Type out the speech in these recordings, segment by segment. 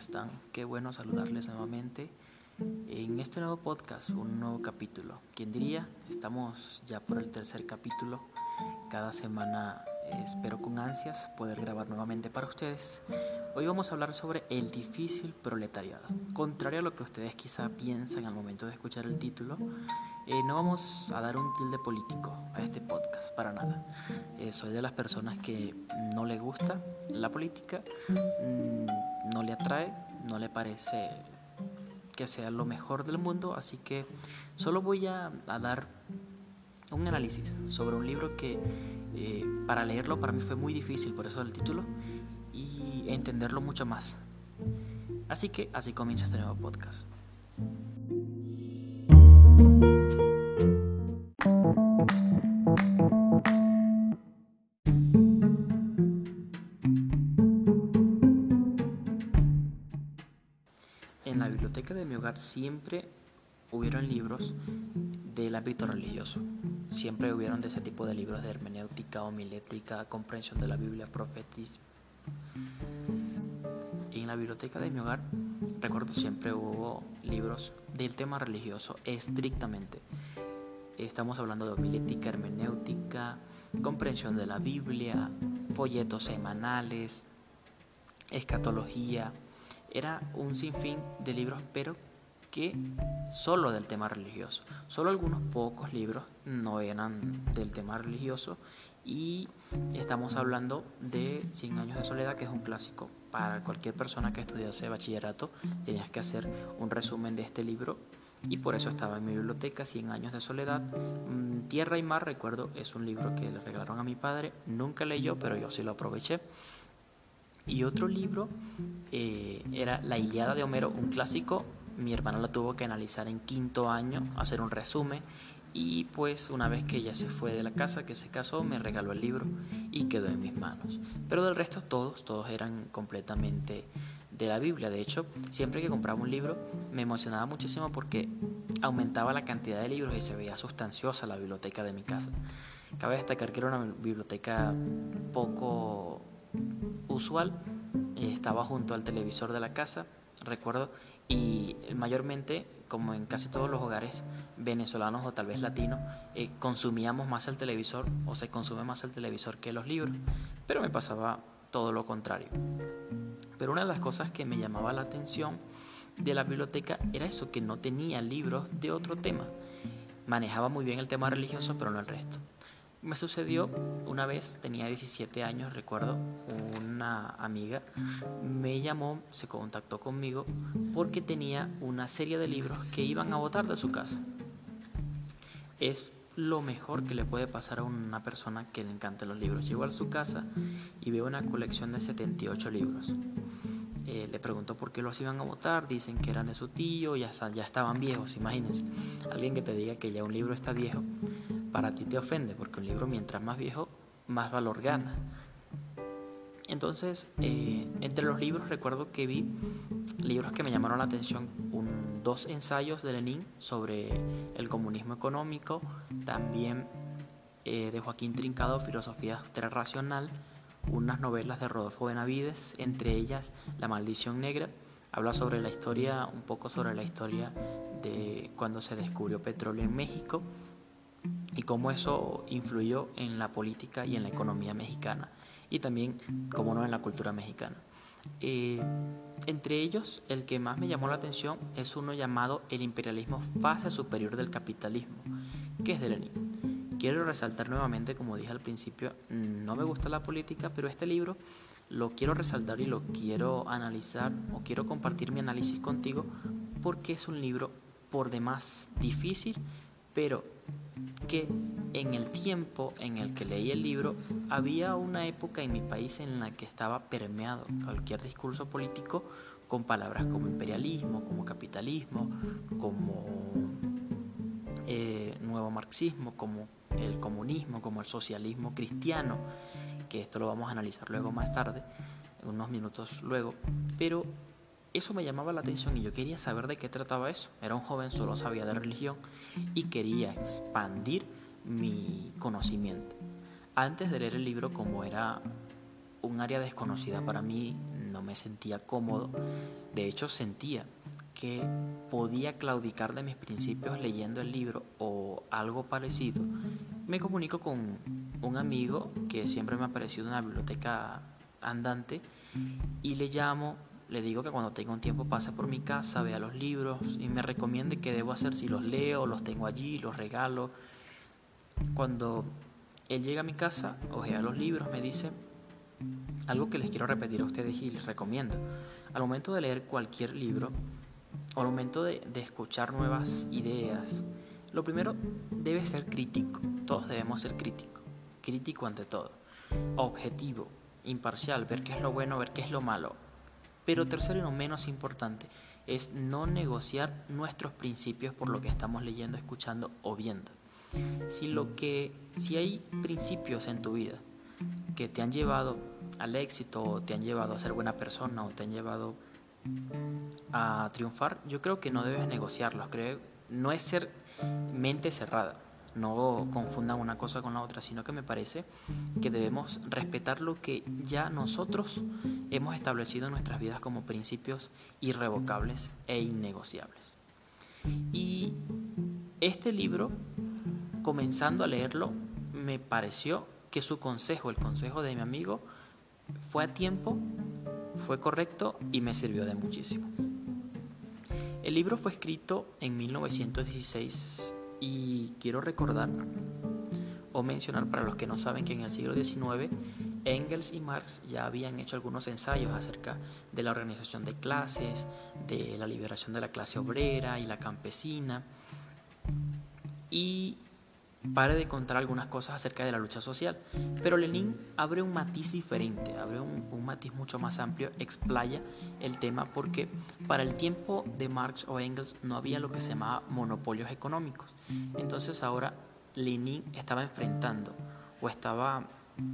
están? Qué bueno saludarles nuevamente en este nuevo podcast, un nuevo capítulo. ¿Quién diría? Estamos ya por el tercer capítulo. Cada semana eh, espero con ansias poder grabar nuevamente para ustedes. Hoy vamos a hablar sobre el difícil proletariado. Contrario a lo que ustedes quizá piensan al momento de escuchar el título, eh, no vamos a dar un tilde político a este podcast, para nada. Eh, soy de las personas que no le gusta la política, mm, no le atrae, no le parece que sea lo mejor del mundo, así que solo voy a, dar un análisis sobre un libro que eh, para leerlo para mí fue muy difícil, por eso el título, y entenderlo mucho más. Así que así comienza este nuevo podcast. Biblioteca de mi hogar siempre hubieron libros del ámbito religioso. Siempre hubieron de ese tipo de libros de hermenéutica, homilética, comprensión de la Biblia, profetismo. En la biblioteca de mi hogar, recuerdo siempre hubo libros del tema religioso, estrictamente. Estamos hablando de homilética, hermenéutica, comprensión de la Biblia, folletos semanales, escatología, era un sinfín de libros, pero que solo del tema religioso. Solo algunos pocos libros no eran del tema religioso y estamos hablando de Cien años de soledad, que es un clásico para cualquier persona que estudiase bachillerato. Tenías que hacer un resumen de este libro y por eso estaba en mi biblioteca, Cien años de soledad. Mm, Tierra y mar, recuerdo, es un libro que le regalaron a mi padre. Nunca leyó, pero yo sí lo aproveché. Y otro libro eh, era La Iliada de Homero, un clásico. Mi hermana lo tuvo que analizar en quinto año, hacer un resumen. Y pues una vez que ella se fue de la casa, que se casó, me regaló el libro y quedó en mis manos. Pero del resto todos, todos eran completamente de la Biblia. De hecho, siempre que compraba un libro me emocionaba muchísimo porque aumentaba la cantidad de libros y se veía sustanciosa la biblioteca de mi casa. Cabe destacar que era una biblioteca poco usual. Estaba junto al televisor de la casa, recuerdo, y mayormente, como en casi todos los hogares venezolanos o tal vez latinos, eh, consumíamos más el televisor o se consume más el televisor que los libros, pero me pasaba todo lo contrario. Pero una de las cosas que me llamaba la atención de la biblioteca era eso, que no tenía libros de otro tema. Manejaba muy bien el tema religioso, pero no el resto. Me sucedió una vez, tenía 17 años, recuerdo, una amiga me llamó, se contactó conmigo porque tenía una serie de libros que iban a botar de su casa. Es lo mejor que le puede pasar a una persona que le encanten los libros. Llegó a su casa y veo una colección de 78 libros. Eh, le preguntó por qué los iban a votar, dicen que eran de su tío, ya, ya estaban viejos, imagínense. Alguien que te diga que ya un libro está viejo para ti te ofende, porque un libro mientras más viejo, más valor gana. Entonces, eh, entre los libros recuerdo que vi libros que me llamaron la atención, dos ensayos de Lenin sobre el comunismo económico, también eh, de Joaquín Trincado, Filosofía Racional, unas novelas de Rodolfo Benavides, entre ellas La maldición negra, habla sobre la historia, un poco sobre la historia de cuando se descubrió petróleo en México y cómo eso influyó en la política y en la economía mexicana y también, como no, en la cultura mexicana. Eh, entre ellos, el que más me llamó la atención es uno llamado El imperialismo fase superior del capitalismo, que es de Lenin. Quiero resaltar nuevamente, como dije al principio, no me gusta la política, pero este libro lo quiero resaltar y lo quiero analizar o quiero compartir mi análisis contigo porque es un libro por demás difícil, pero que en el tiempo en el que leí el libro había una época en mi país en la que estaba permeado cualquier discurso político con palabras como imperialismo, como capitalismo, como eh, nuevo marxismo, como el comunismo, como el socialismo cristiano, que esto lo vamos a analizar luego más tarde, unos minutos luego, pero eso me llamaba la atención y yo quería saber de qué trataba eso. Era un joven, solo sabía de religión y quería expandir mi conocimiento. Antes de leer el libro, como era un área desconocida para mí, no me sentía cómodo. De hecho, sentía que podía claudicar de mis principios leyendo el libro o algo parecido, me comunico con un amigo que siempre me ha parecido una biblioteca andante y le llamo, le digo que cuando tenga un tiempo pase por mi casa, vea los libros y me recomiende qué debo hacer si los leo, los tengo allí, los regalo. Cuando él llega a mi casa, ojea los libros, me dice algo que les quiero repetir a ustedes y les recomiendo. Al momento de leer cualquier libro, o al momento de, de escuchar nuevas ideas, lo primero debe ser crítico. Todos debemos ser críticos. Crítico ante todo. Objetivo, imparcial, ver qué es lo bueno, ver qué es lo malo. Pero tercero y no menos importante es no negociar nuestros principios por lo que estamos leyendo, escuchando o viendo. Si lo que si hay principios en tu vida que te han llevado al éxito o te han llevado a ser buena persona o te han llevado a triunfar, yo creo que no debes negociarlos. Creo no es ser mente cerrada. No confundan una cosa con la otra, sino que me parece que debemos respetar lo que ya nosotros hemos establecido en nuestras vidas como principios irrevocables e innegociables. Y este libro, comenzando a leerlo, me pareció que su consejo, el consejo de mi amigo, fue a tiempo, fue correcto y me sirvió de muchísimo. El libro fue escrito en 1916 y quiero recordar o mencionar para los que no saben que en el siglo XIX Engels y Marx ya habían hecho algunos ensayos acerca de la organización de clases, de la liberación de la clase obrera y la campesina. Y pare de contar algunas cosas acerca de la lucha social. Pero Lenin abre un matiz diferente, abre un, un, matiz mucho más amplio, explaya el tema porque para el tiempo de Marx o Engels no había lo que se llamaba monopolios económicos. Entonces ahora Lenin estaba enfrentando o estaba,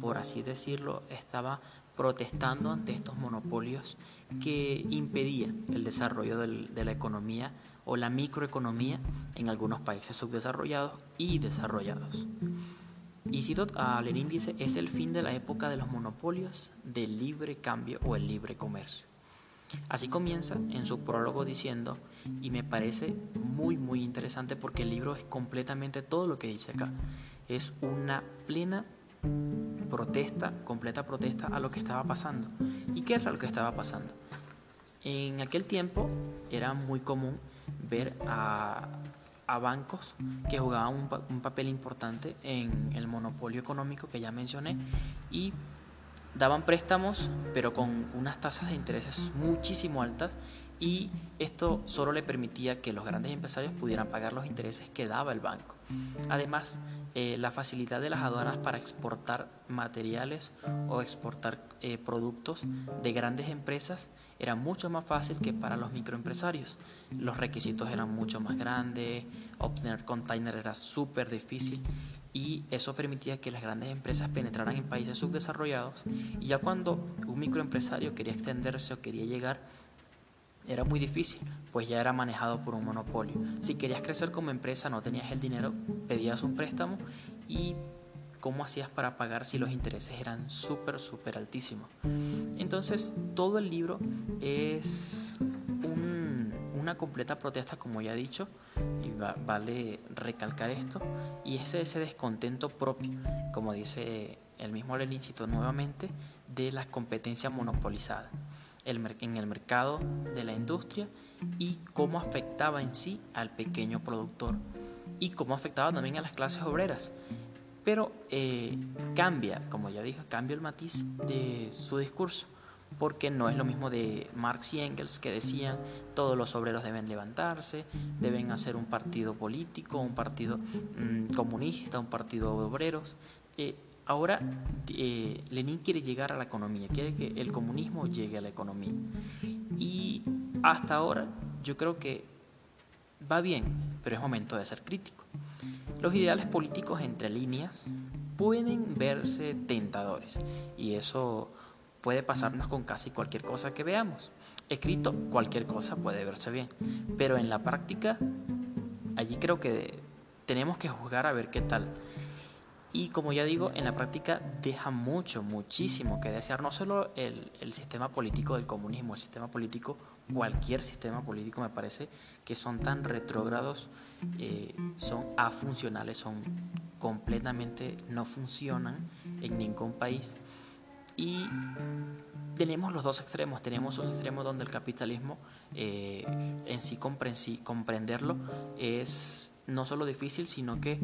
por así decirlo, estaba protestando ante estos monopolios que impedían el desarrollo de la economía o la microeconomía en algunos países subdesarrollados y desarrollados. Isidot a Lenin dice, es el fin de la época de los monopolios, del libre cambio o el libre comercio. Así comienza en su prólogo diciendo, y me parece muy muy interesante porque el libro es completamente todo lo que dice acá. Es una plena protesta, completa protesta a lo que estaba pasando. ¿Y qué era lo que estaba pasando? En aquel tiempo era muy común ver a, bancos que jugaban un, un, papel importante en el monopolio económico que ya mencioné y daban préstamos pero con unas tasas de intereses muchísimo altas y esto solo le permitía que los grandes empresarios pudieran pagar los intereses que daba el banco. Además, eh, la facilidad de las aduanas para exportar materiales o exportar eh, productos de grandes empresas era mucho más fácil que para los microempresarios. Los requisitos eran mucho más grandes, obtener container era súper difícil y eso permitía que las grandes empresas penetraran en países subdesarrollados y ya cuando un microempresario quería extenderse o quería llegar era muy difícil, pues ya era manejado por un monopolio. Si querías crecer como empresa, no tenías el dinero, pedías un préstamo y cómo hacías para pagar si los intereses eran súper, súper altísimos. Entonces, todo el libro es una completa protesta, como ya he dicho, y vale recalcar esto, y es ese descontento propio, como dice el mismo Lenin, nuevamente, de la competencia monopolizada en el mercado de la industria y cómo afectaba en sí al pequeño productor y cómo afectaba también a las clases obreras. Pero eh, cambia, como ya dije, cambia el matiz de su discurso, porque no es lo mismo de Marx y Engels que decían todos los obreros deben levantarse, deben hacer un partido político, un partido mm, comunista, un partido de obreros. Eh, Ahora eh, Lenin quiere llegar a la economía, quiere que el comunismo llegue a la economía. Y hasta ahora yo creo que va bien, pero es momento de ser crítico. Los ideales políticos entre líneas pueden verse tentadores y eso puede pasarnos con casi cualquier cosa que veamos. Escrito, cualquier cosa puede verse bien, pero en la práctica, allí creo que tenemos que juzgar a ver qué tal. Y como ya digo, en la práctica deja mucho, muchísimo que desear. No solo el, el, sistema político del comunismo, el sistema político, cualquier sistema político me parece que son tan retrógrados, eh, son afuncionales, son completamente no funcionan en ningún país. Y tenemos los dos extremos. Tenemos un extremo donde el capitalismo eh, en sí comprenderlo es no solo difícil, sino que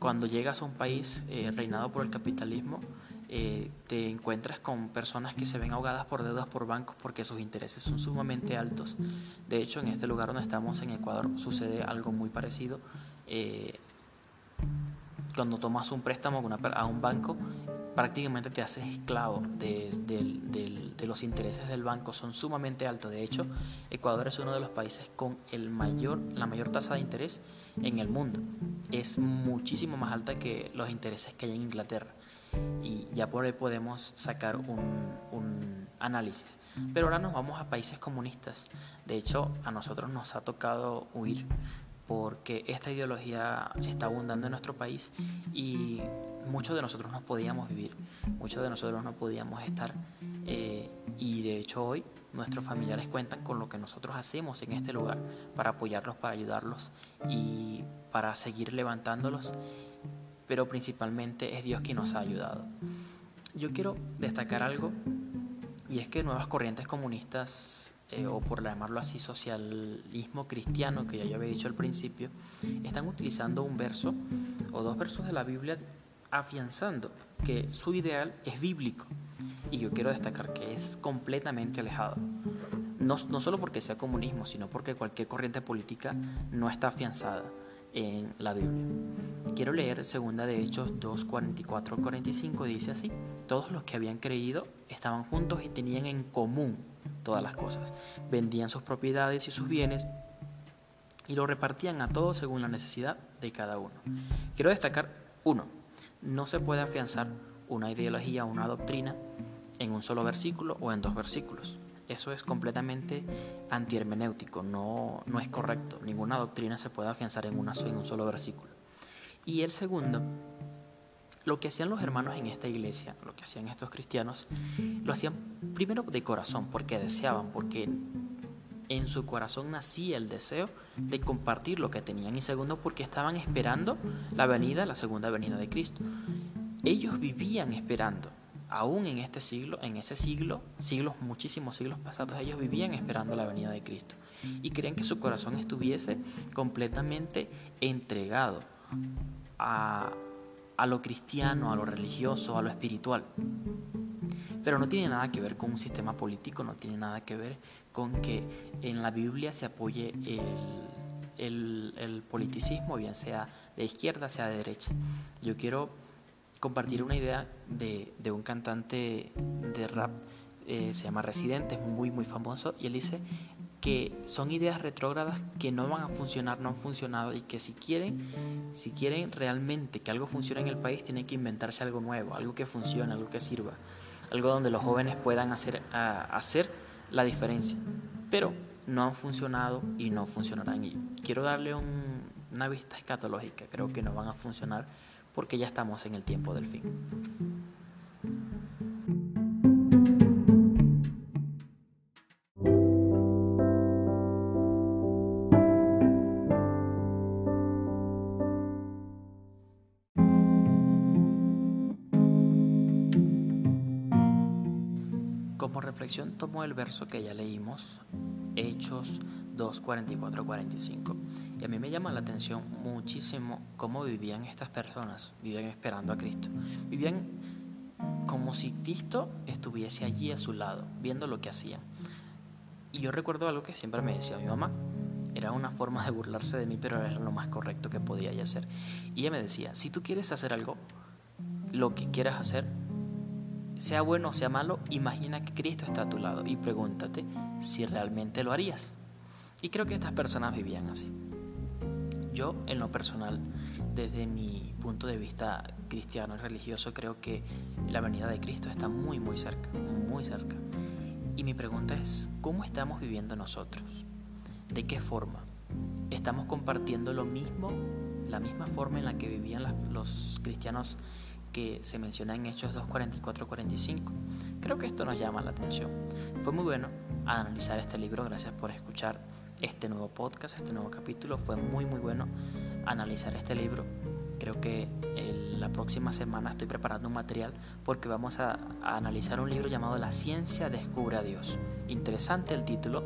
cuando llegas a un país eh, reinado por el capitalismo, eh, te encuentras con personas que se ven ahogadas por deudas por bancos porque sus intereses son sumamente altos. De hecho, en este lugar donde estamos, en Ecuador, sucede algo muy parecido. Eh, cuando tomas un préstamo a un banco, prácticamente te haces esclavo de, los intereses del banco, son sumamente altos. De hecho, Ecuador es uno de los países con la mayor tasa de interés en el mundo. Es muchísimo más alta que los intereses que hay en Inglaterra. Y ya por ahí podemos sacar un análisis. Pero ahora nos vamos a países comunistas. De hecho, a nosotros nos ha tocado huir porque esta ideología está abundando en nuestro país y muchos de nosotros no podíamos vivir, muchos de nosotros no podíamos estar eh, y de hecho hoy nuestros familiares cuentan con lo que nosotros hacemos en este lugar para apoyarlos, para ayudarlos y para seguir levantándolos, pero principalmente es Dios quien nos ha ayudado. Yo quiero destacar algo y es que nuevas corrientes comunistas eh, o por llamarlo así, socialismo cristiano, que ya yo había dicho al principio, están utilizando un verso o dos versos de la Biblia afianzando que su ideal es bíblico. Y yo quiero destacar que es completamente alejado. No, no solo porque sea comunismo, sino porque cualquier corriente política no está afianzada en la Biblia. Quiero leer segunda de Hechos 2, 44 45, dice así, todos los que habían creído estaban juntos y tenían en común todas las cosas. Vendían sus propiedades y sus bienes y lo repartían a todos según la necesidad de cada uno. Quiero destacar, uno, no se puede afianzar una ideología o una doctrina en un solo versículo o en dos versículos. Eso es completamente antihermenéutico, no, no es correcto. Ninguna doctrina se puede afianzar en, una, en un solo versículo. Y el segundo, lo que hacían los hermanos en esta iglesia, lo que hacían estos cristianos, lo hacían primero de corazón, porque deseaban, porque en su corazón nacía el deseo de compartir lo que tenían y segundo porque estaban esperando la venida, la segunda venida de Cristo. Ellos vivían esperando, aún en este siglo, en ese siglo, siglos, muchísimos siglos pasados, ellos vivían esperando la venida de Cristo y creían que su corazón estuviese completamente entregado a, a lo cristiano, a lo religioso, a lo espiritual. Pero no tiene nada que ver con un sistema político, no tiene nada que ver con que en la Biblia se apoye el, politicismo, bien sea de izquierda, sea de derecha. Yo quiero compartir una idea de, de un cantante de rap, eh, se llama Residente, es muy, muy famoso, y él dice, que son ideas retrógradas que no van a funcionar, no han funcionado y que si quieren, si quieren realmente que algo funcione en el país, tienen que inventarse algo nuevo, algo que funcione, algo que sirva, algo donde los jóvenes puedan hacer, hacer la diferencia. Pero no han funcionado y no funcionarán. Y quiero darle una vista escatológica, creo que no van a funcionar porque ya estamos en el tiempo del fin. Reflexión tomo el verso que ya leímos, Hechos 2, 44, 45. Y a mí me llama la atención muchísimo cómo vivían estas personas, vivían esperando a Cristo. Vivían como si Cristo estuviese allí a su lado, viendo lo que hacían. Y yo recuerdo algo que siempre me decía mi mamá. Era una forma de burlarse de mí, pero era lo más correcto que podía hacer. Y ella me decía, si tú quieres hacer algo, lo que quieras hacer, sea bueno o sea malo, imagina que Cristo está a tu lado y pregúntate si realmente lo harías. Y creo que estas personas vivían así. Yo, en lo personal, desde mi punto de vista cristiano y religioso, creo que la venida de Cristo está muy, muy cerca, muy cerca. Y mi pregunta es, ¿cómo estamos viviendo nosotros? ¿De qué forma? ¿Estamos compartiendo lo mismo la misma forma en la que vivían los cristianos que se menciona en Hechos 2.44-45. Creo que esto nos llama la atención. Fue muy bueno analizar este libro, gracias por escuchar este nuevo podcast, este nuevo capítulo. Fue muy muy bueno analizar este libro. Creo que la próxima semana estoy preparando un material porque vamos a, a analizar un libro llamado La ciencia descubre a Dios. Interesante el título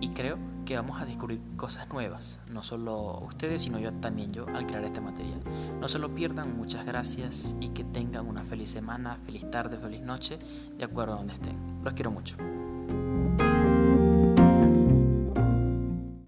y creo que vamos a descubrir cosas nuevas, no solo ustedes, sino yo también yo al crear este material. No se lo pierdan, muchas gracias y que tengan una feliz semana, feliz tarde, feliz noche, de acuerdo a donde estén. Los quiero mucho.